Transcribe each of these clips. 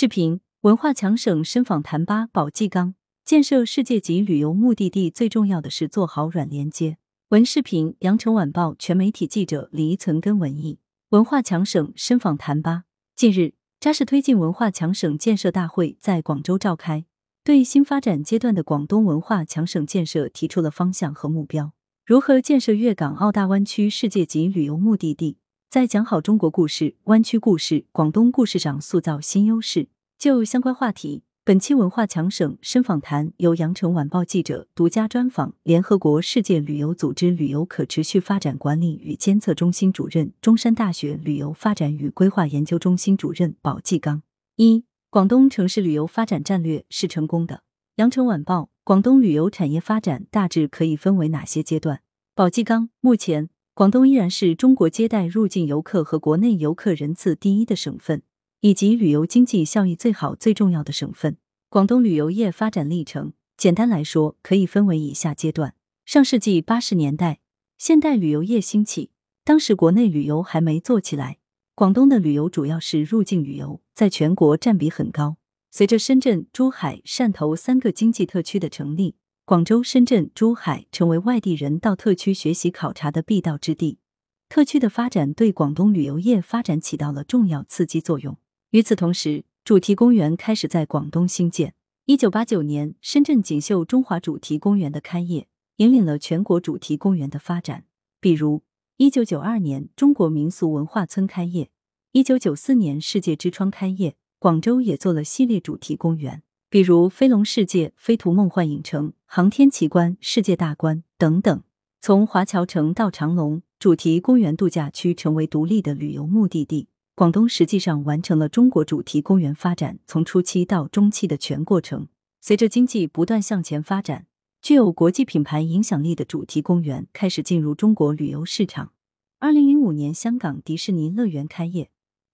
视频：文化强省深访谈吧宝济纲，建设世界级旅游目的地最重要的是做好软连接。文视频：羊城晚报全媒体记者李存根文艺。文化强省深访谈吧。近日，扎实推进文化强省建设大会在广州召开，对新发展阶段的广东文化强省建设提出了方向和目标。如何建设粤港澳大湾区世界级旅游目的地？在讲好中国故事、湾区故事、广东故事上塑造新优势。就相关话题，本期文化强省深访谈由羊城晚报记者独家专访联合国世界旅游组织旅游可持续发展管理与监测中心主任、中山大学旅游发展与规划研究中心主任宝继刚。一、广东城市旅游发展战略是成功的。羊城晚报：广东旅游产业发展大致可以分为哪些阶段？宝继刚：目前。广东依然是中国接待入境游客和国内游客人次第一的省份，以及旅游经济效益最好、最重要的省份。广东旅游业发展历程，简单来说可以分为以下阶段：上世纪八十年代，现代旅游业兴起，当时国内旅游还没做起来，广东的旅游主要是入境旅游，在全国占比很高。随着深圳、珠海、汕头三个经济特区的成立。广州、深圳、珠海成为外地人到特区学习考察的必到之地，特区的发展对广东旅游业发展起到了重要刺激作用。与此同时，主题公园开始在广东兴建。一九八九年，深圳锦绣中华主题公园的开业，引领了全国主题公园的发展。比如，一九九二年，中国民俗文化村开业；一九九四年，世界之窗开业，广州也做了系列主题公园。比如飞龙世界、飞图梦幻影城、航天奇观、世界大观等等。从华侨城到长隆主题公园度假区成为独立的旅游目的地，广东实际上完成了中国主题公园发展从初期到中期的全过程。随着经济不断向前发展，具有国际品牌影响力的主题公园开始进入中国旅游市场。二零零五年，香港迪士尼乐园开业。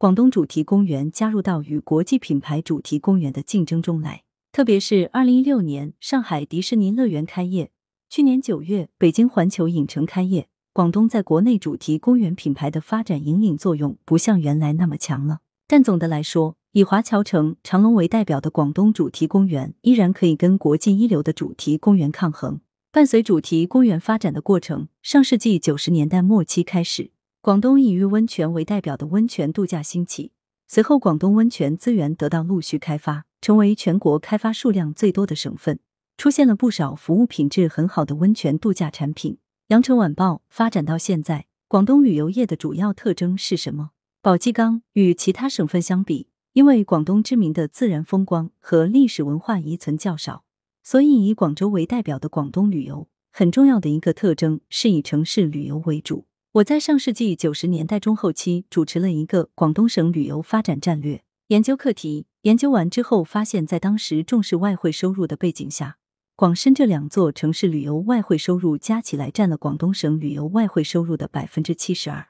广东主题公园加入到与国际品牌主题公园的竞争中来，特别是二零一六年上海迪士尼乐园开业，去年九月北京环球影城开业，广东在国内主题公园品牌的发展引领作用不像原来那么强了。但总的来说，以华侨城、长隆为代表的广东主题公园依然可以跟国际一流的主题公园抗衡。伴随主题公园发展的过程，上世纪九十年代末期开始。广东以浴温泉为代表的温泉度假兴起，随后广东温泉资源得到陆续开发，成为全国开发数量最多的省份，出现了不少服务品质很好的温泉度假产品。羊城晚报发展到现在，广东旅游业的主要特征是什么？宝鸡冈与其他省份相比，因为广东知名的自然风光和历史文化遗存较少，所以以广州为代表的广东旅游很重要的一个特征是以城市旅游为主。我在上世纪九十年代中后期主持了一个广东省旅游发展战略研究课题，研究完之后发现，在当时重视外汇收入的背景下，广深这两座城市旅游外汇收入加起来占了广东省旅游外汇收入的百分之七十二。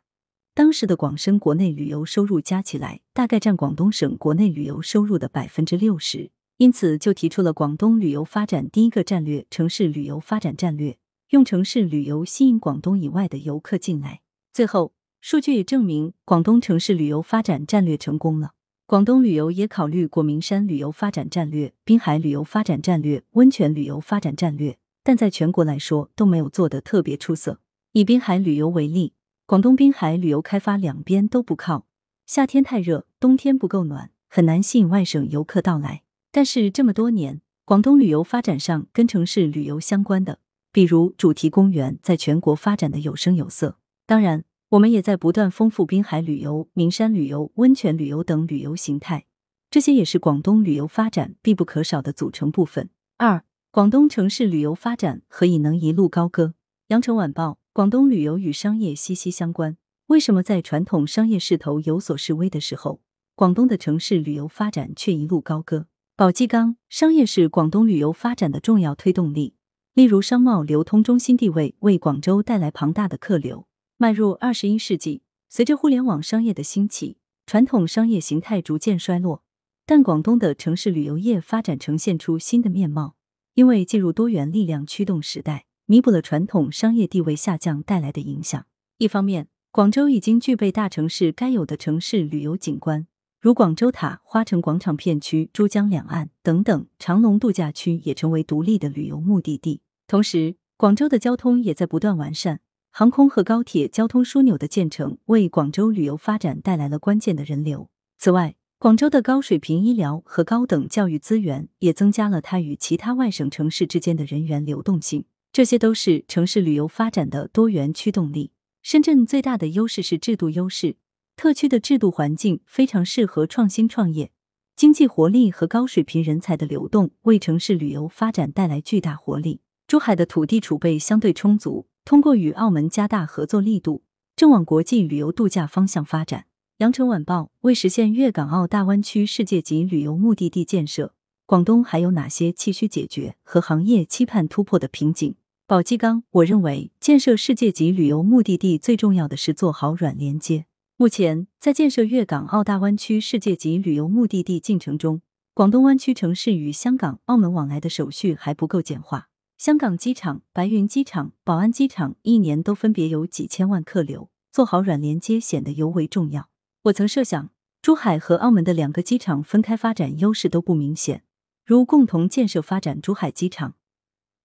当时的广深国内旅游收入加起来大概占广东省国内旅游收入的百分之六十，因此就提出了广东旅游发展第一个战略——城市旅游发展战略。用城市旅游吸引广东以外的游客进来。最后，数据也证明广东城市旅游发展战略成功了。广东旅游也考虑过名山旅游发展战略、滨海旅游发展战略、温泉旅游发展战略，但在全国来说都没有做得特别出色。以滨海旅游为例，广东滨海旅游开发两边都不靠，夏天太热，冬天不够暖，很难吸引外省游客到来。但是这么多年，广东旅游发展上跟城市旅游相关的。比如主题公园在全国发展的有声有色，当然，我们也在不断丰富滨海旅游、名山旅游、温泉旅游等旅游形态，这些也是广东旅游发展必不可少的组成部分。二、广东城市旅游发展何以能一路高歌？羊城晚报：广东旅游与商业息息相关，为什么在传统商业势头有所示威的时候，广东的城市旅游发展却一路高歌？宝鸡刚：商业是广东旅游发展的重要推动力。例如，商贸流通中心地位为广州带来庞大的客流。迈入二十一世纪，随着互联网商业的兴起，传统商业形态逐渐衰落，但广东的城市旅游业发展呈现出新的面貌。因为进入多元力量驱动时代，弥补了传统商业地位下降带来的影响。一方面，广州已经具备大城市该有的城市旅游景观，如广州塔、花城广场片区、珠江两岸等等，长隆度假区也成为独立的旅游目的地。同时，广州的交通也在不断完善，航空和高铁交通枢纽的建成，为广州旅游发展带来了关键的人流。此外，广州的高水平医疗和高等教育资源，也增加了它与其他外省城市之间的人员流动性。这些都是城市旅游发展的多元驱动力。深圳最大的优势是制度优势。特区的制度环境非常适合创新创业，经济活力和高水平人才的流动为城市旅游发展带来巨大活力。珠海的土地储备相对充足，通过与澳门加大合作力度，正往国际旅游度假方向发展。羊城晚报为实现粤港澳大湾区世界级旅游目的地建设，广东还有哪些急需解决和行业期盼突破的瓶颈？宝鸡刚，我认为建设世界级旅游目的地最重要的是做好软连接。目前，在建设粤港澳大湾区世界级旅游目的地进程中，广东湾区城市与香港、澳门往来的手续还不够简化。香港机场、白云机场、宝安机场一年都分别有几千万客流，做好软连接显得尤为重要。我曾设想，珠海和澳门的两个机场分开发展优势都不明显，如共同建设发展珠海机场，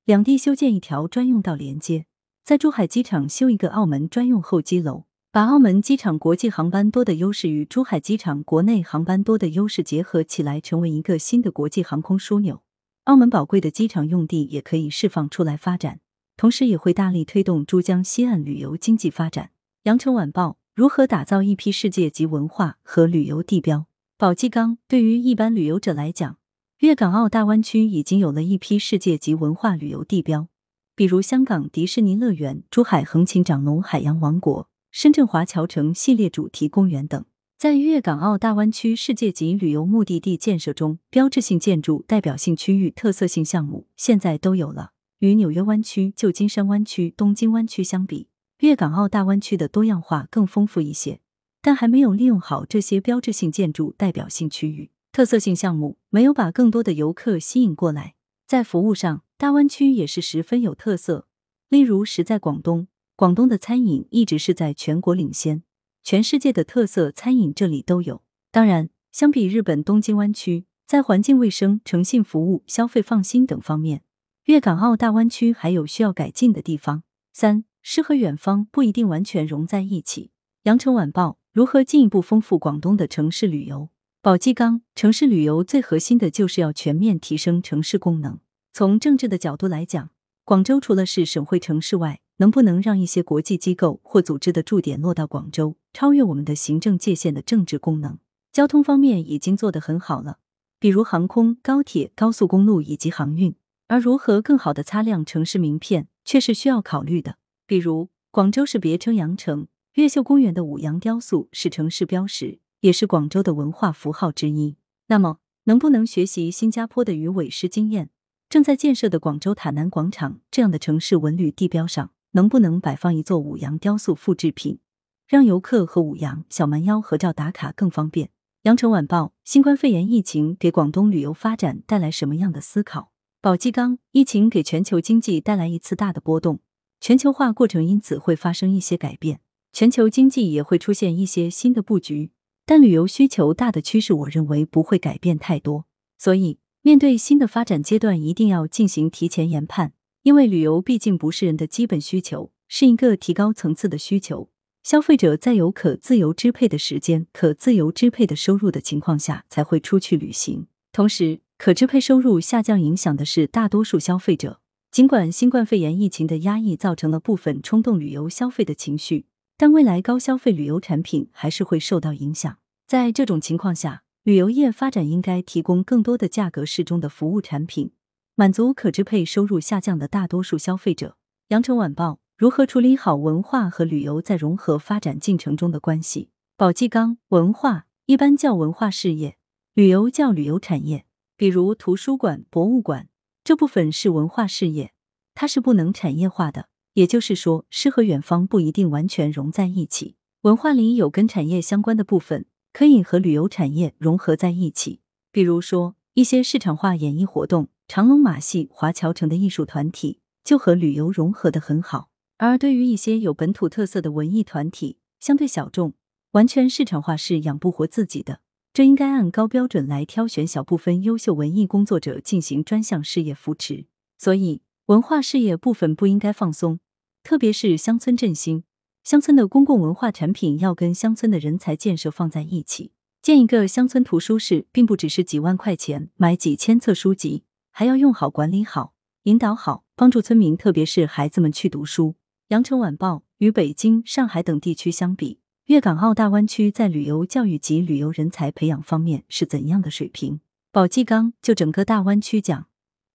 两地修建一条专用道连接，在珠海机场修一个澳门专用候机楼。把澳门机场国际航班多的优势与珠海机场国内航班多的优势结合起来，成为一个新的国际航空枢纽。澳门宝贵的机场用地也可以释放出来发展，同时也会大力推动珠江西岸旅游经济发展。羊城晚报如何打造一批世界级文化和旅游地标？宝鸡刚对于一般旅游者来讲，粤港澳大湾区已经有了一批世界级文化旅游地标，比如香港迪士尼乐园、珠海横琴长隆海洋王国。深圳华侨城系列主题公园等，在粤港澳大湾区世界级旅游目的地建设中，标志性建筑、代表性区域、特色性项目现在都有了。与纽约湾区、旧金山湾区、东京湾区相比，粤港澳大湾区的多样化更丰富一些，但还没有利用好这些标志性建筑、代表性区域、特色性项目，没有把更多的游客吸引过来。在服务上，大湾区也是十分有特色，例如时在广东。广东的餐饮一直是在全国领先，全世界的特色餐饮这里都有。当然，相比日本东京湾区，在环境卫生、诚信服务、消费放心等方面，粤港澳大湾区还有需要改进的地方。三，诗和远方不一定完全融在一起。羊城晚报如何进一步丰富广东的城市旅游？宝鸡刚，城市旅游最核心的就是要全面提升城市功能。从政治的角度来讲，广州除了是省会城市外，能不能让一些国际机构或组织的驻点落到广州，超越我们的行政界限的政治功能？交通方面已经做得很好了，比如航空、高铁、高速公路以及航运。而如何更好的擦亮城市名片，却是需要考虑的。比如，广州是别称羊城，越秀公园的五羊雕塑是城市标识，也是广州的文化符号之一。那么，能不能学习新加坡的鱼尾狮经验？正在建设的广州塔南广场这样的城市文旅地标上？能不能摆放一座五羊雕塑复制品，让游客和五羊、小蛮腰合照打卡更方便？羊城晚报：新冠肺炎疫情给广东旅游发展带来什么样的思考？宝鸡刚：疫情给全球经济带来一次大的波动，全球化过程因此会发生一些改变，全球经济也会出现一些新的布局，但旅游需求大的趋势，我认为不会改变太多。所以，面对新的发展阶段，一定要进行提前研判。因为旅游毕竟不是人的基本需求，是一个提高层次的需求。消费者在有可自由支配的时间、可自由支配的收入的情况下，才会出去旅行。同时，可支配收入下降影响的是大多数消费者。尽管新冠肺炎疫情的压抑造成了部分冲动旅游消费的情绪，但未来高消费旅游产品还是会受到影响。在这种情况下，旅游业发展应该提供更多的价格适中的服务产品。满足可支配收入下降的大多数消费者。羊城晚报如何处理好文化和旅游在融合发展进程中的关系？宝鸡刚文化一般叫文化事业，旅游叫旅游产业。比如图书馆、博物馆这部分是文化事业，它是不能产业化的。也就是说，诗和远方不一定完全融在一起。文化里有跟产业相关的部分，可以和旅游产业融合在一起。比如说一些市场化演艺活动。长隆马戏、华侨城的艺术团体就和旅游融合的很好，而对于一些有本土特色的文艺团体，相对小众，完全市场化是养不活自己的。这应该按高标准来挑选小部分优秀文艺工作者进行专项事业扶持。所以，文化事业部分不应该放松，特别是乡村振兴。乡村的公共文化产品要跟乡村的人才建设放在一起。建一个乡村图书室，并不只是几万块钱买几千册书籍，还要用好、管理好、引导好，帮助村民，特别是孩子们去读书。羊城晚报与北京、上海等地区相比，粤港澳大湾区在旅游教育及旅游人才培养方面是怎样的水平？宝纪刚就整个大湾区讲，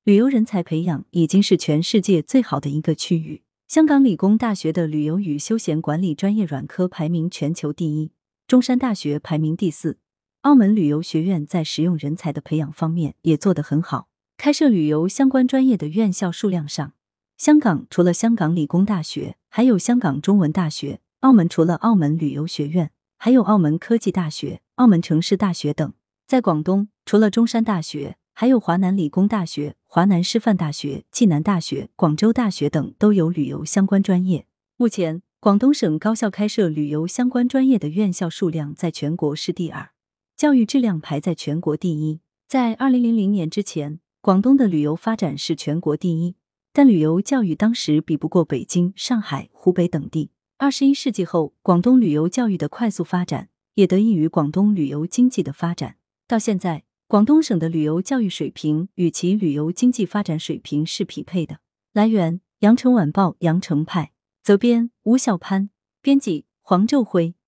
旅游人才培养已经是全世界最好的一个区域。香港理工大学的旅游与休闲管理专业软科排名全球第一，中山大学排名第四。澳门旅游学院在实用人才的培养方面也做得很好，开设旅游相关专业的院校数量上，香港除了香港理工大学，还有香港中文大学；澳门除了澳门旅游学院，还有澳门科技大学、澳门城市大学等。在广东，除了中山大学，还有华南理工大学。华南师范大学、暨南大学、广州大学等都有旅游相关专业。目前，广东省高校开设旅游相关专业的院校数量在全国是第二，教育质量排在全国第一。在二零零零年之前，广东的旅游发展是全国第一，但旅游教育当时比不过北京、上海、湖北等地。二十一世纪后，广东旅游教育的快速发展，也得益于广东旅游经济的发展。到现在。广东省的旅游教育水平与其旅游经济发展水平是匹配的。来源：羊城晚报羊城派，责编：吴小潘，编辑：黄昼辉。